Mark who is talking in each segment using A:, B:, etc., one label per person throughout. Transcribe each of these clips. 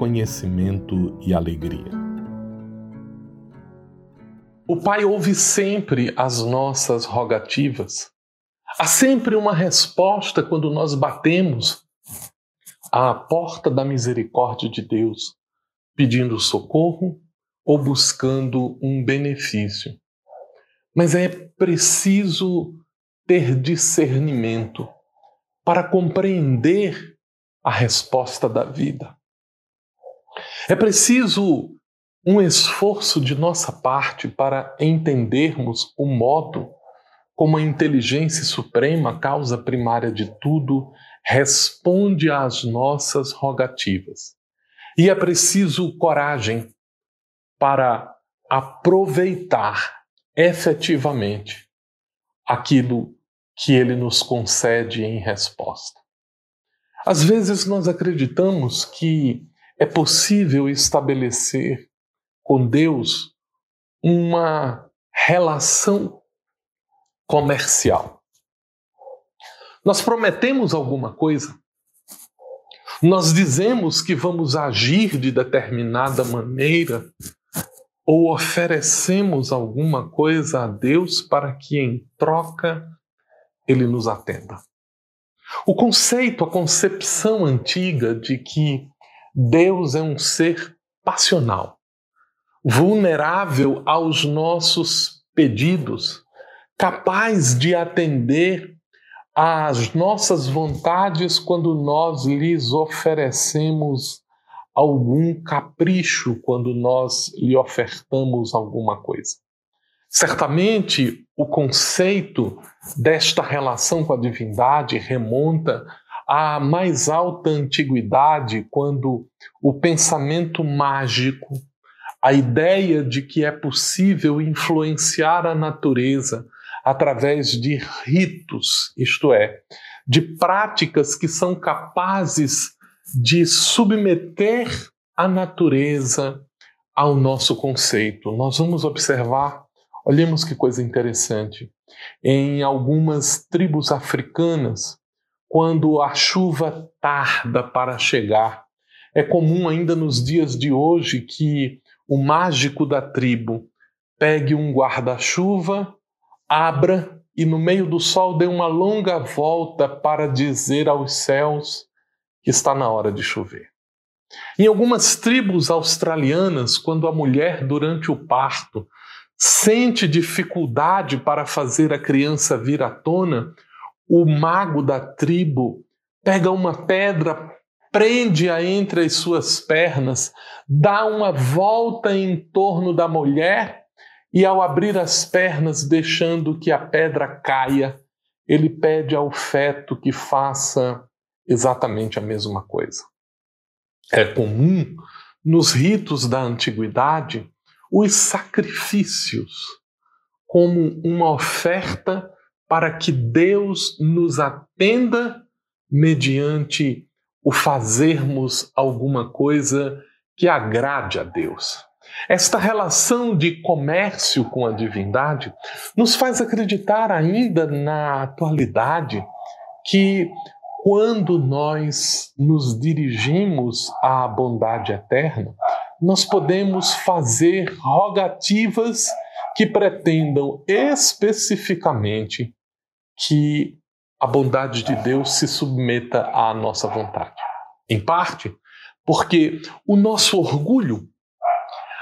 A: conhecimento e alegria. O Pai ouve sempre as nossas rogativas. Há sempre uma resposta quando nós batemos à porta da misericórdia de Deus, pedindo socorro ou buscando um benefício. Mas é preciso ter discernimento para compreender a resposta da vida. É preciso um esforço de nossa parte para entendermos o modo como a inteligência suprema, causa primária de tudo, responde às nossas rogativas. E é preciso coragem para aproveitar efetivamente aquilo que ele nos concede em resposta. Às vezes nós acreditamos que é possível estabelecer com Deus uma relação comercial. Nós prometemos alguma coisa, nós dizemos que vamos agir de determinada maneira ou oferecemos alguma coisa a Deus para que em troca ele nos atenda. O conceito, a concepção antiga de que Deus é um ser passional, vulnerável aos nossos pedidos, capaz de atender às nossas vontades quando nós lhes oferecemos algum capricho, quando nós lhe ofertamos alguma coisa. Certamente, o conceito desta relação com a divindade remonta à mais alta antiguidade, quando o pensamento mágico, a ideia de que é possível influenciar a natureza através de ritos, isto é, de práticas que são capazes de submeter a natureza ao nosso conceito. Nós vamos observar Olhemos que coisa interessante. Em algumas tribos africanas, quando a chuva tarda para chegar, é comum ainda nos dias de hoje que o mágico da tribo pegue um guarda-chuva, abra e no meio do sol dê uma longa volta para dizer aos céus que está na hora de chover. Em algumas tribos australianas, quando a mulher, durante o parto, sente dificuldade para fazer a criança vir à tona, o mago da tribo pega uma pedra, prende-a entre as suas pernas, dá uma volta em torno da mulher e, ao abrir as pernas, deixando que a pedra caia, ele pede ao feto que faça exatamente a mesma coisa. É comum nos ritos da antiguidade os sacrifícios como uma oferta para que Deus nos atenda mediante o fazermos alguma coisa que agrade a Deus. Esta relação de comércio com a divindade nos faz acreditar ainda na atualidade que quando nós nos dirigimos à bondade eterna, nós podemos fazer rogativas que pretendam especificamente que a bondade de Deus se submeta à nossa vontade. Em parte, porque o nosso orgulho,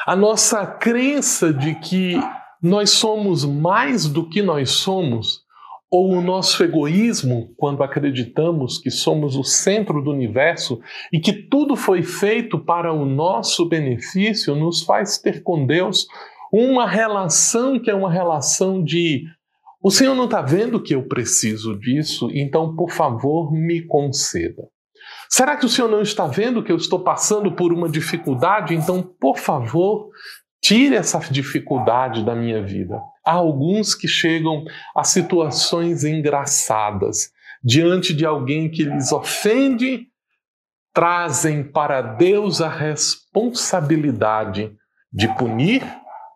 A: a nossa crença de que nós somos mais do que nós somos, ou o nosso egoísmo, quando acreditamos que somos o centro do universo e que tudo foi feito para o nosso benefício, nos faz ter com Deus uma relação que é uma relação de o Senhor não está vendo que eu preciso disso, então, por favor, me conceda. Será que o Senhor não está vendo que eu estou passando por uma dificuldade? Então, por favor, tire essa dificuldade da minha vida. Há alguns que chegam a situações engraçadas diante de alguém que lhes ofende, trazem para Deus a responsabilidade de punir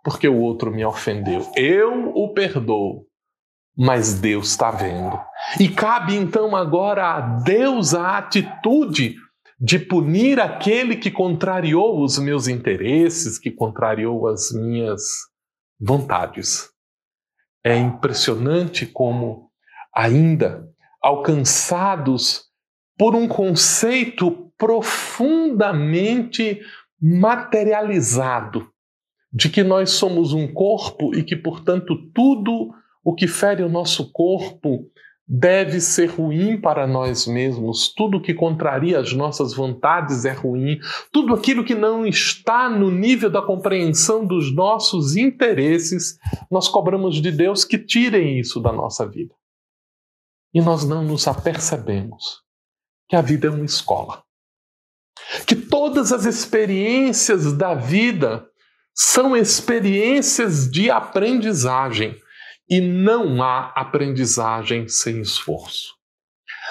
A: porque o outro me ofendeu. Eu o perdoo, mas Deus está vendo. E cabe então agora a Deus a atitude de punir aquele que contrariou os meus interesses, que contrariou as minhas vontades. É impressionante como, ainda alcançados por um conceito profundamente materializado de que nós somos um corpo e que, portanto, tudo o que fere o nosso corpo deve ser ruim para nós mesmos, tudo que contraria as nossas vontades é ruim, tudo aquilo que não está no nível da compreensão dos nossos interesses, nós cobramos de Deus que tirem isso da nossa vida. E nós não nos apercebemos que a vida é uma escola. Que todas as experiências da vida são experiências de aprendizagem e não há aprendizagem sem esforço.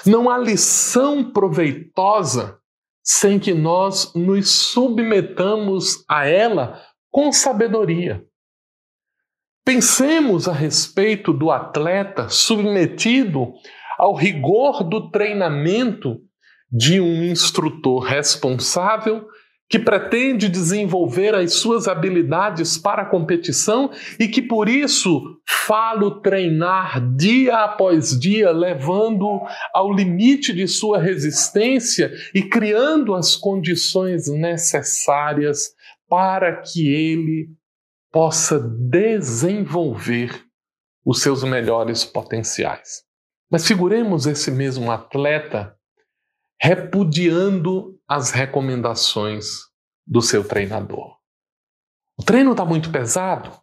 A: Não há lição proveitosa sem que nós nos submetamos a ela com sabedoria. Pensemos a respeito do atleta submetido ao rigor do treinamento de um instrutor responsável que pretende desenvolver as suas habilidades para a competição e que por isso falo treinar dia após dia, levando ao limite de sua resistência e criando as condições necessárias para que ele possa desenvolver os seus melhores potenciais. Mas figuremos esse mesmo atleta repudiando as recomendações do seu treinador. O treino está muito pesado.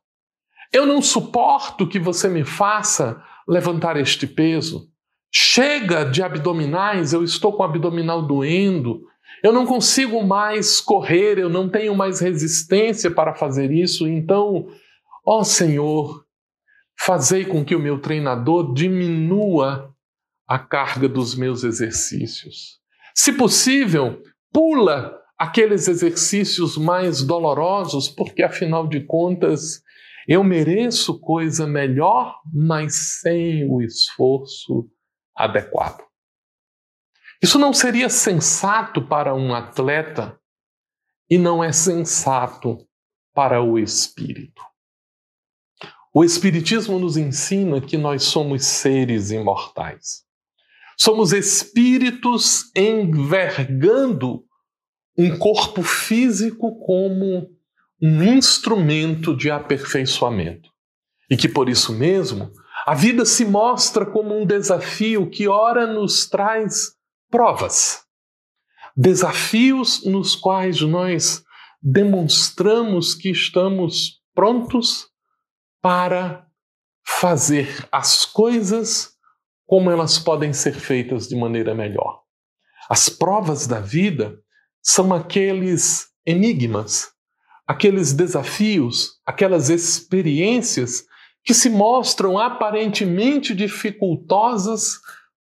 A: Eu não suporto que você me faça levantar este peso. Chega de abdominais, eu estou com o abdominal doendo. Eu não consigo mais correr, eu não tenho mais resistência para fazer isso. Então, ó Senhor, fazei com que o meu treinador diminua a carga dos meus exercícios. Se possível, pula aqueles exercícios mais dolorosos, porque afinal de contas eu mereço coisa melhor, mas sem o esforço adequado. Isso não seria sensato para um atleta e não é sensato para o espírito. O Espiritismo nos ensina que nós somos seres imortais. Somos espíritos envergando um corpo físico como um instrumento de aperfeiçoamento. E que por isso mesmo a vida se mostra como um desafio que, ora, nos traz provas. Desafios nos quais nós demonstramos que estamos prontos para fazer as coisas como elas podem ser feitas de maneira melhor. As provas da vida são aqueles enigmas, aqueles desafios, aquelas experiências que se mostram aparentemente dificultosas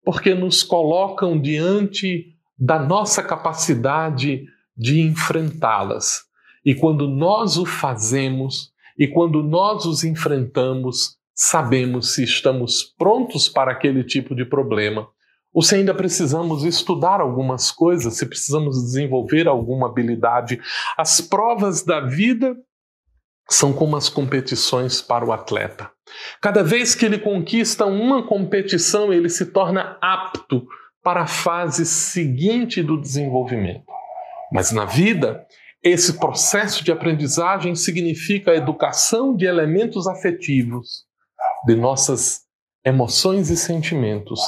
A: porque nos colocam diante da nossa capacidade de enfrentá-las. E quando nós o fazemos e quando nós os enfrentamos, sabemos se estamos prontos para aquele tipo de problema ou se ainda precisamos estudar algumas coisas, se precisamos desenvolver alguma habilidade. As provas da vida são como as competições para o atleta. Cada vez que ele conquista uma competição, ele se torna apto para a fase seguinte do desenvolvimento. Mas na vida, esse processo de aprendizagem significa a educação de elementos afetivos de nossas emoções e sentimentos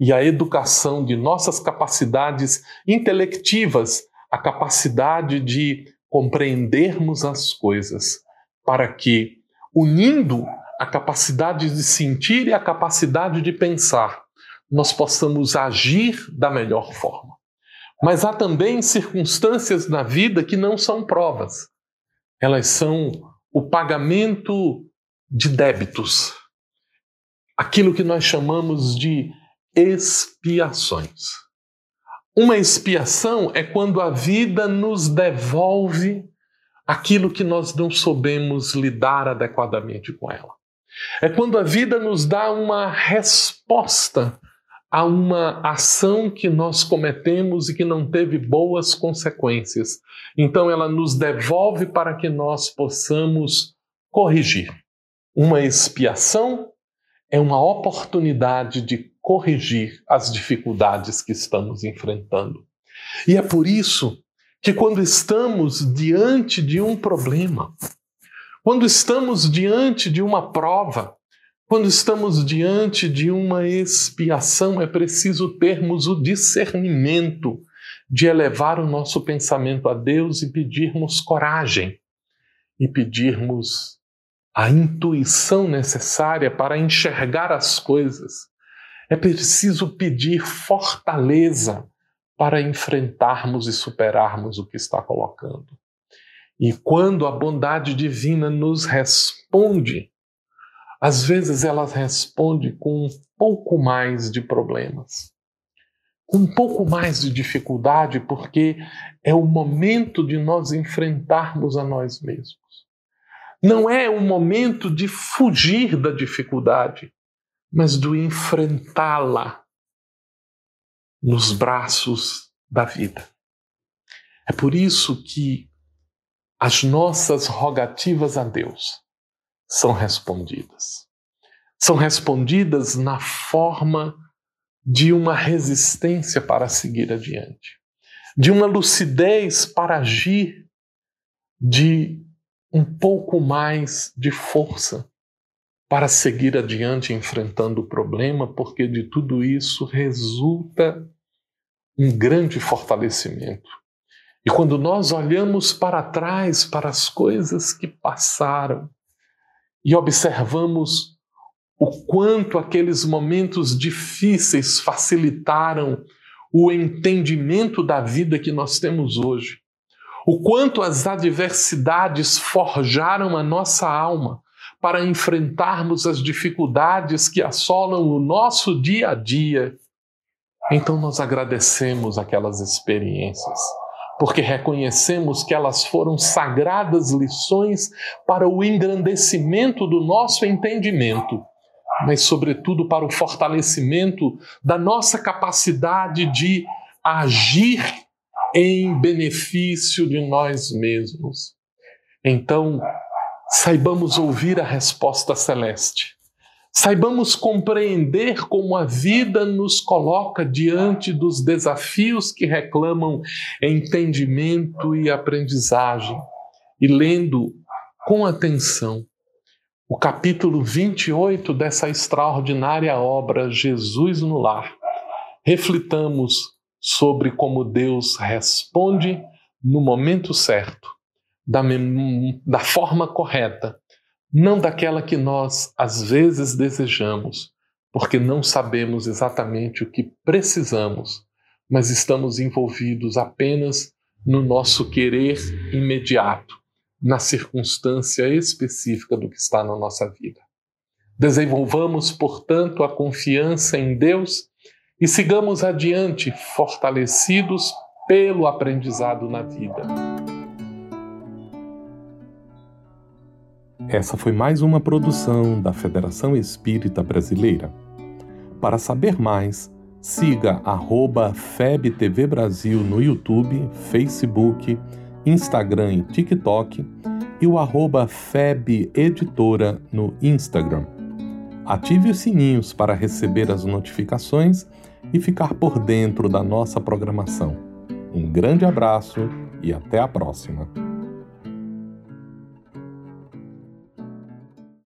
A: e a educação de nossas capacidades intelectivas, a capacidade de compreendermos as coisas, para que, unindo a capacidade de sentir e a capacidade de pensar, nós possamos agir da melhor forma. Mas há também circunstâncias na vida que não são provas. Elas são o pagamento de débitos. Aquilo que nós chamamos de expiações. Uma expiação é quando a vida nos devolve aquilo que nós não soubemos lidar adequadamente com ela. É quando a vida nos dá uma resposta a uma ação que nós cometemos e que não teve boas consequências. Então ela nos devolve para que nós possamos corrigir. Uma expiação é uma oportunidade de corrigir as dificuldades que estamos enfrentando. E é por isso que quando estamos diante de um problema, quando estamos diante de uma prova, quando estamos diante de uma expiação, é preciso termos o discernimento de elevar o nosso pensamento a Deus e pedirmos coragem e pedirmos a intuição necessária para enxergar as coisas. É preciso pedir fortaleza para enfrentarmos e superarmos o que está colocando. E quando a bondade divina nos responde, às vezes ela responde com um pouco mais de problemas, com um pouco mais de dificuldade, porque é o momento de nós enfrentarmos a nós mesmos. Não é o momento de fugir da dificuldade, mas do enfrentá-la nos braços da vida. É por isso que as nossas rogativas a Deus são respondidas. São respondidas na forma de uma resistência para seguir adiante, de uma lucidez para agir, de um pouco mais de força para seguir adiante enfrentando o problema, porque de tudo isso resulta um grande fortalecimento. E quando nós olhamos para trás, para as coisas que passaram, e observamos o quanto aqueles momentos difíceis facilitaram o entendimento da vida que nós temos hoje, o quanto as adversidades forjaram a nossa alma para enfrentarmos as dificuldades que assolam o nosso dia a dia. Então nós agradecemos aquelas experiências, porque reconhecemos que elas foram sagradas lições para o engrandecimento do nosso entendimento, mas, sobretudo, para o fortalecimento da nossa capacidade de agir em benefício de nós mesmos. Então, saibamos ouvir a resposta celeste. Saibamos compreender como a vida nos coloca diante dos desafios que reclamam entendimento e aprendizagem. E lendo com atenção o capítulo 28 dessa extraordinária obra Jesus no Lar, reflitamos sobre como Deus responde no momento certo, da, da forma correta, não daquela que nós às vezes desejamos, porque não sabemos exatamente o que precisamos, mas estamos envolvidos apenas no nosso querer imediato, na circunstância específica do que está na nossa vida. Desenvolvamos, portanto, a confiança em Deus e sigamos adiante fortalecidos pelo aprendizado na vida.
B: Essa foi mais uma produção da Federação Espírita Brasileira. Para saber mais, siga FebTV Brasil no YouTube, Facebook, Instagram e TikTok e o arroba Feb Editora no Instagram. Ative os sininhos para receber as notificações e ficar por dentro da nossa programação. Um grande abraço e até a próxima!